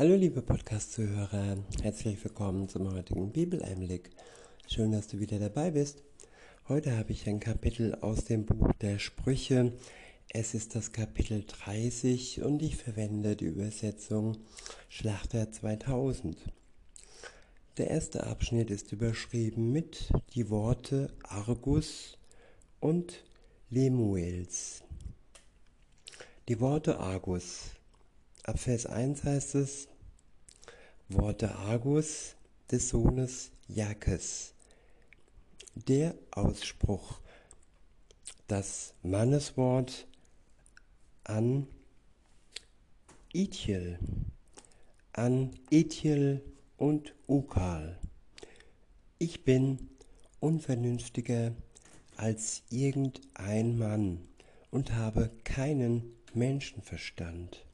Hallo liebe Podcast-Zuhörer, herzlich willkommen zum heutigen Bibeleinblick. Schön, dass du wieder dabei bist. Heute habe ich ein Kapitel aus dem Buch der Sprüche. Es ist das Kapitel 30 und ich verwende die Übersetzung Schlachter 2000. Der erste Abschnitt ist überschrieben mit die Worte Argus und Lemuels. Die Worte Argus. Ab Vers 1 heißt es, Worte Argus des Sohnes Jakes. Der Ausspruch, das Manneswort an Ithiel, an Ithiel und Ukal. Ich bin unvernünftiger als irgendein Mann und habe keinen Menschenverstand.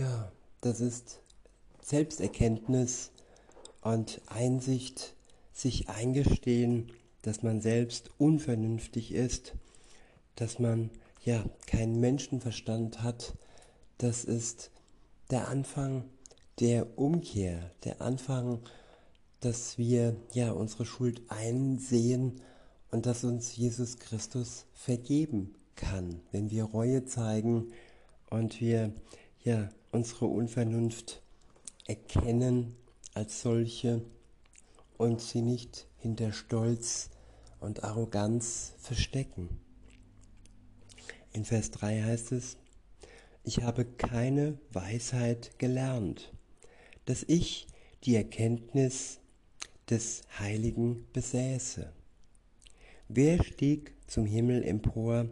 Ja, das ist Selbsterkenntnis und Einsicht, sich eingestehen, dass man selbst unvernünftig ist, dass man ja keinen Menschenverstand hat. Das ist der Anfang der Umkehr, der Anfang, dass wir ja unsere Schuld einsehen und dass uns Jesus Christus vergeben kann, wenn wir Reue zeigen und wir ja unsere Unvernunft erkennen als solche und sie nicht hinter Stolz und Arroganz verstecken. In Vers 3 heißt es, ich habe keine Weisheit gelernt, dass ich die Erkenntnis des Heiligen besäße. Wer stieg zum Himmel empor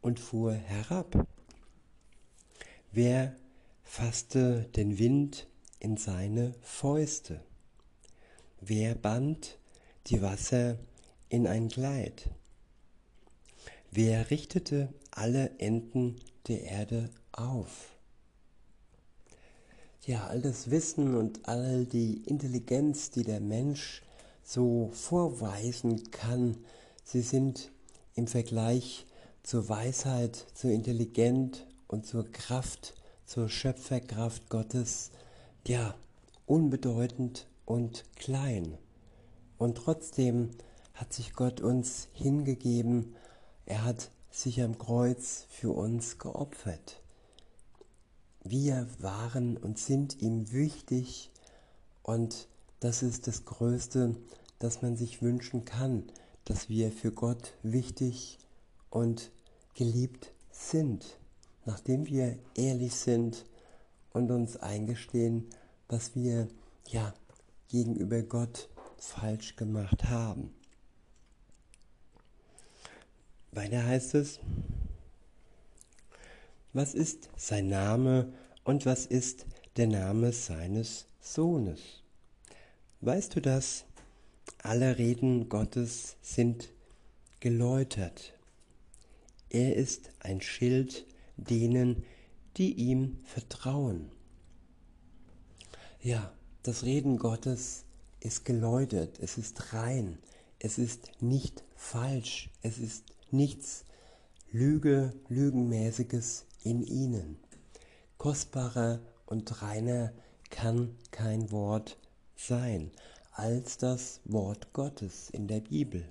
und fuhr herab? Wer fasste den Wind in seine Fäuste? Wer band die Wasser in ein Kleid? Wer richtete alle Enden der Erde auf? Ja, all das Wissen und all die Intelligenz, die der Mensch so vorweisen kann, sie sind im Vergleich zur Weisheit, zur Intelligenz und zur Kraft, zur Schöpferkraft Gottes, ja, unbedeutend und klein. Und trotzdem hat sich Gott uns hingegeben, er hat sich am Kreuz für uns geopfert. Wir waren und sind ihm wichtig und das ist das Größte, das man sich wünschen kann, dass wir für Gott wichtig und geliebt sind, nachdem wir ehrlich sind und uns eingestehen, was wir ja gegenüber Gott falsch gemacht haben. Weiter heißt es, was ist sein Name und was ist der Name seines Sohnes? Weißt du das? Alle Reden Gottes sind geläutert. Er ist ein Schild denen, die ihm vertrauen. Ja, das Reden Gottes ist geläutert, es ist rein, es ist nicht falsch, es ist nichts Lüge, Lügenmäßiges in ihnen. Kostbarer und reiner kann kein Wort sein als das Wort Gottes in der Bibel.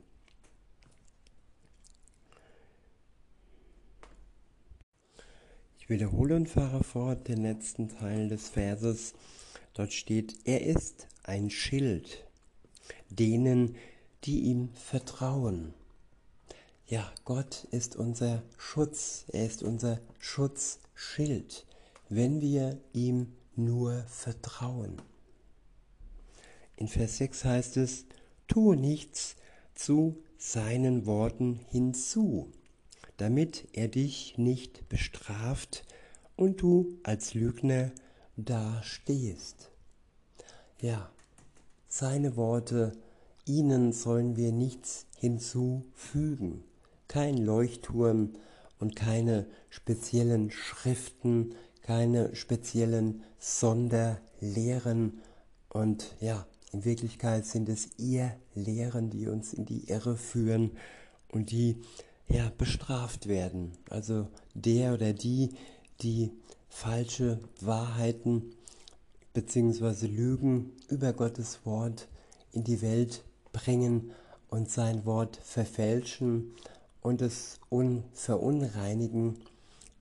Ich wiederhole und fahre fort den letzten Teil des Verses. Dort steht, er ist ein Schild denen, die ihm vertrauen. Ja, Gott ist unser Schutz, er ist unser Schutzschild, wenn wir ihm nur vertrauen. In Vers 6 heißt es, tue nichts zu seinen Worten hinzu, damit er dich nicht bestraft und du als Lügner dastehst. Ja, seine Worte, ihnen sollen wir nichts hinzufügen kein Leuchtturm und keine speziellen Schriften, keine speziellen Sonderlehren. Und ja, in Wirklichkeit sind es eher Lehren, die uns in die Irre führen und die ja bestraft werden. Also der oder die, die falsche Wahrheiten bzw. Lügen über Gottes Wort in die Welt bringen und sein Wort verfälschen und es verunreinigen,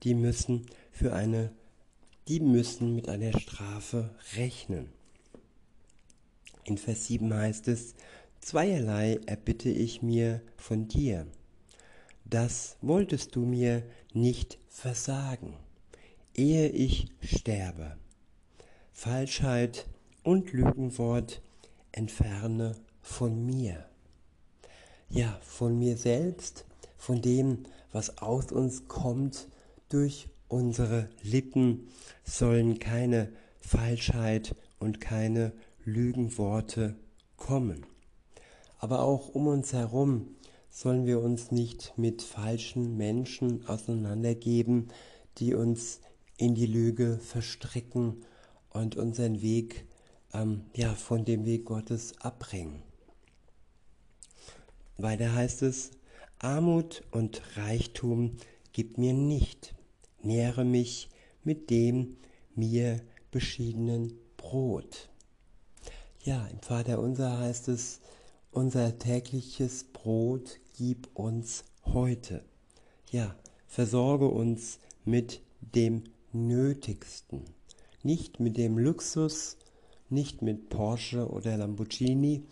die müssen für eine die müssen mit einer Strafe rechnen. In Vers 7 heißt es, Zweierlei erbitte ich mir von dir. Das wolltest du mir nicht versagen, ehe ich sterbe. Falschheit und Lügenwort entferne von mir. Ja, von mir selbst, von dem, was aus uns kommt, durch unsere Lippen sollen keine Falschheit und keine Lügenworte kommen. Aber auch um uns herum sollen wir uns nicht mit falschen Menschen auseinandergeben, die uns in die Lüge verstricken und unseren Weg ähm, ja, von dem Weg Gottes abbringen. Weiter heißt es, Armut und Reichtum gib mir nicht, nähre mich mit dem mir beschiedenen Brot. Ja, im Vater unser heißt es, unser tägliches Brot gib uns heute. Ja, versorge uns mit dem Nötigsten, nicht mit dem Luxus, nicht mit Porsche oder Lamborghini,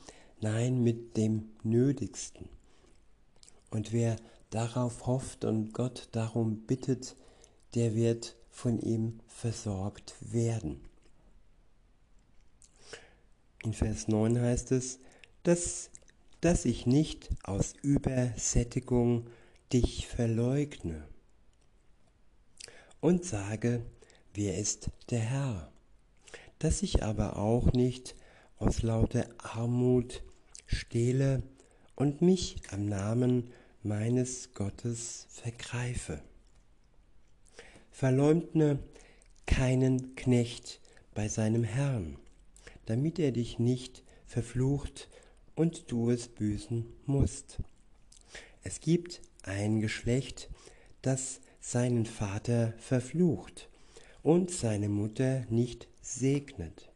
nein, mit dem Nötigsten. Und wer darauf hofft und Gott darum bittet, der wird von ihm versorgt werden. In Vers 9 heißt es, dass, dass ich nicht aus Übersättigung dich verleugne und sage, wer ist der Herr, dass ich aber auch nicht aus lauter Armut stehle und mich am Namen meines Gottes vergreife. Verleumdne keinen Knecht bei seinem Herrn, damit er dich nicht verflucht und du es büßen musst. Es gibt ein Geschlecht, das seinen Vater verflucht und seine Mutter nicht segnet.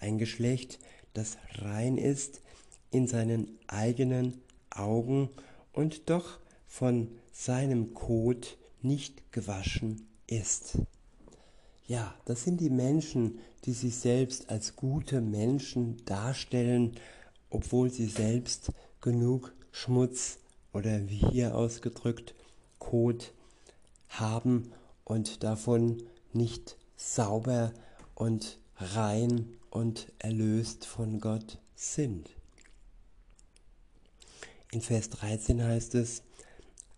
Ein Geschlecht, das rein ist in seinen eigenen Augen und doch von seinem Kot nicht gewaschen ist. Ja, das sind die Menschen, die sich selbst als gute Menschen darstellen, obwohl sie selbst genug Schmutz oder wie hier ausgedrückt Kot haben und davon nicht sauber und rein und erlöst von Gott sind. In Vers 13 heißt es,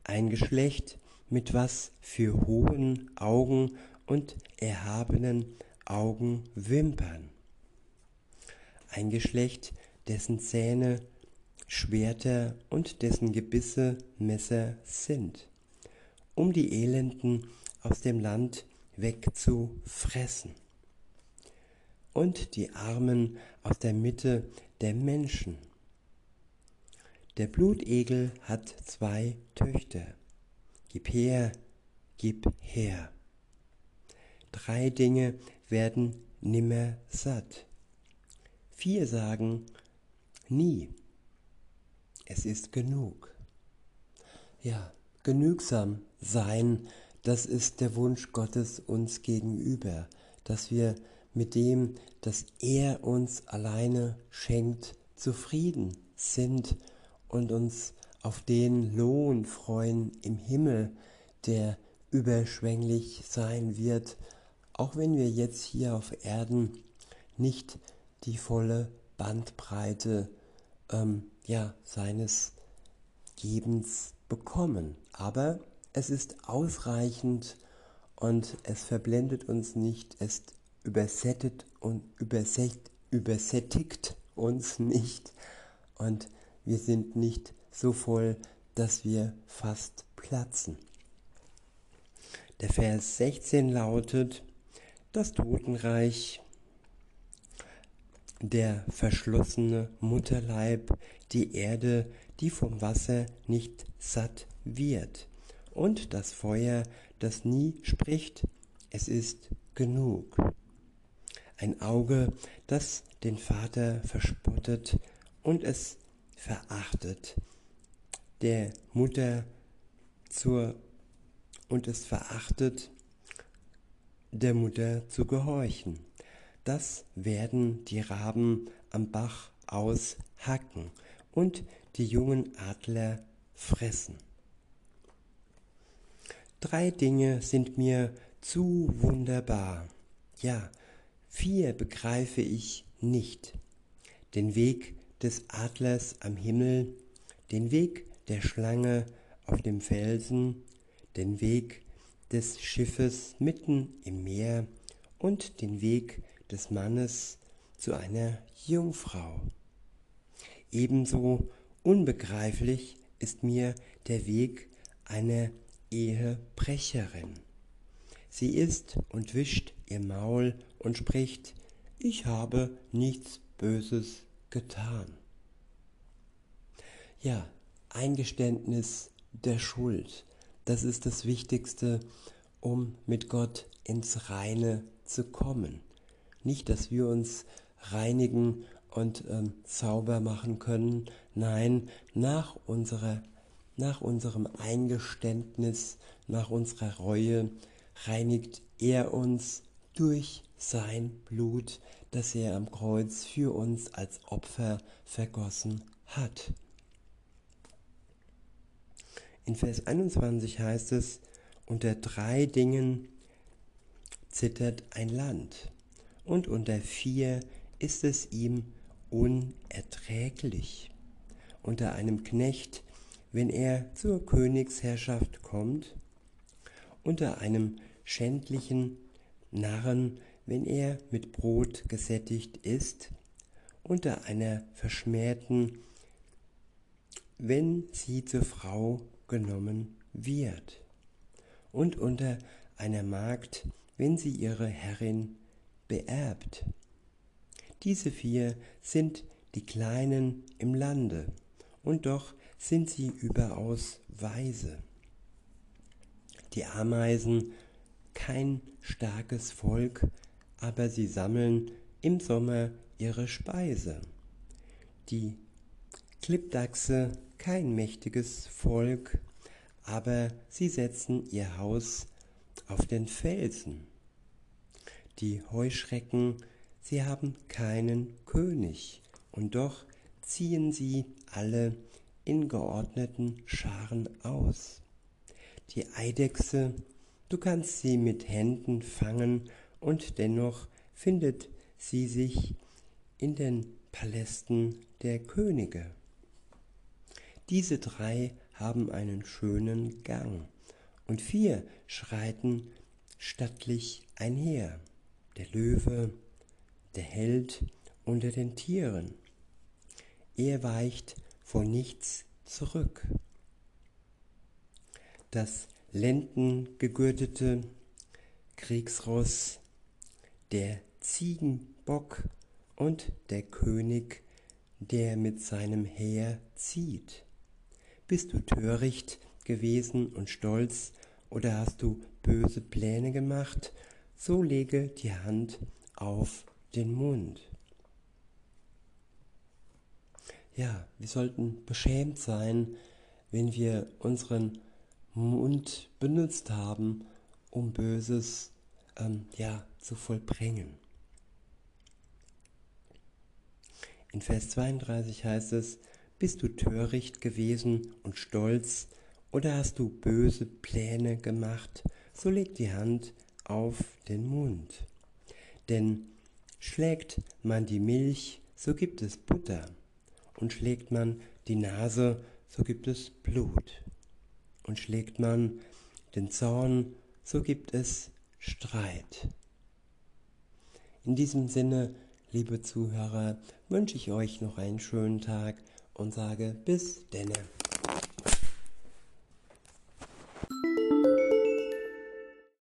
ein Geschlecht, mit was für hohen Augen und erhabenen Augenwimpern. Ein Geschlecht, dessen Zähne Schwerter und dessen Gebisse Messer sind, um die Elenden aus dem Land wegzufressen und die Armen aus der Mitte der Menschen. Der Blutegel hat zwei Töchter Gib her, gib her. Drei Dinge werden nimmer satt. Vier sagen nie. Es ist genug. Ja, genügsam sein, das ist der Wunsch Gottes uns gegenüber, dass wir mit dem, das er uns alleine schenkt, zufrieden sind und uns auf den Lohn freuen im Himmel, der überschwänglich sein wird, auch wenn wir jetzt hier auf Erden nicht die volle Bandbreite ähm, ja, seines Gebens bekommen. Aber es ist ausreichend und es verblendet uns nicht, es übersättigt und übersättigt uns nicht und wir sind nicht so voll, dass wir fast platzen. Der Vers 16 lautet, das Totenreich, der verschlossene Mutterleib, die Erde, die vom Wasser nicht satt wird, und das Feuer, das nie spricht, es ist genug. Ein Auge, das den Vater verspottet und es verachtet, der Mutter zur und es verachtet, der Mutter zu gehorchen. Das werden die Raben am Bach aushacken und die jungen Adler fressen. Drei Dinge sind mir zu wunderbar. Ja, vier begreife ich nicht. Den Weg des Adlers am Himmel, den Weg der Schlange auf dem Felsen, den Weg des Schiffes mitten im Meer und den Weg des Mannes zu einer Jungfrau. Ebenso unbegreiflich ist mir der Weg einer Ehebrecherin. Sie isst und wischt ihr Maul und spricht, ich habe nichts Böses getan. Ja, Eingeständnis der Schuld, das ist das Wichtigste, um mit Gott ins Reine zu kommen. Nicht, dass wir uns reinigen und ähm, sauber machen können. Nein, nach, unserer, nach unserem Eingeständnis, nach unserer Reue reinigt er uns durch sein Blut, das er am Kreuz für uns als Opfer vergossen hat. In Vers 21 heißt es, unter drei Dingen zittert ein Land und unter vier ist es ihm unerträglich. Unter einem Knecht, wenn er zur Königsherrschaft kommt, unter einem schändlichen Narren, wenn er mit Brot gesättigt ist, unter einer verschmähten, wenn sie zur Frau genommen wird, und unter einer Magd, wenn sie ihre Herrin beerbt. Diese vier sind die Kleinen im Lande, und doch sind sie überaus weise. Die Ameisen, kein starkes Volk, aber sie sammeln im Sommer ihre Speise. Die Klippdachse, kein mächtiges Volk, aber sie setzen ihr Haus auf den Felsen. Die Heuschrecken, sie haben keinen König, und doch ziehen sie alle in geordneten Scharen aus. Die Eidechse, du kannst sie mit Händen fangen, und dennoch findet sie sich in den Palästen der Könige. Diese drei haben einen schönen Gang, und vier schreiten stattlich einher, der Löwe, der Held unter den Tieren. Er weicht vor nichts zurück. Das lendengegürtete Kriegsross, der Ziegenbock und der König, der mit seinem Heer zieht. Bist du töricht gewesen und stolz, oder hast du böse Pläne gemacht, so lege die Hand auf den Mund. Ja, wir sollten beschämt sein, wenn wir unseren Mund benutzt haben, um Böses ähm, ja, zu vollbringen. In Vers 32 heißt es, bist du töricht gewesen und stolz, oder hast du böse Pläne gemacht, so leg die Hand auf den Mund. Denn schlägt man die Milch, so gibt es Butter, und schlägt man die Nase, so gibt es Blut, und schlägt man den Zorn, so gibt es Streit. In diesem Sinne, liebe Zuhörer, wünsche ich euch noch einen schönen Tag und sage bis denne.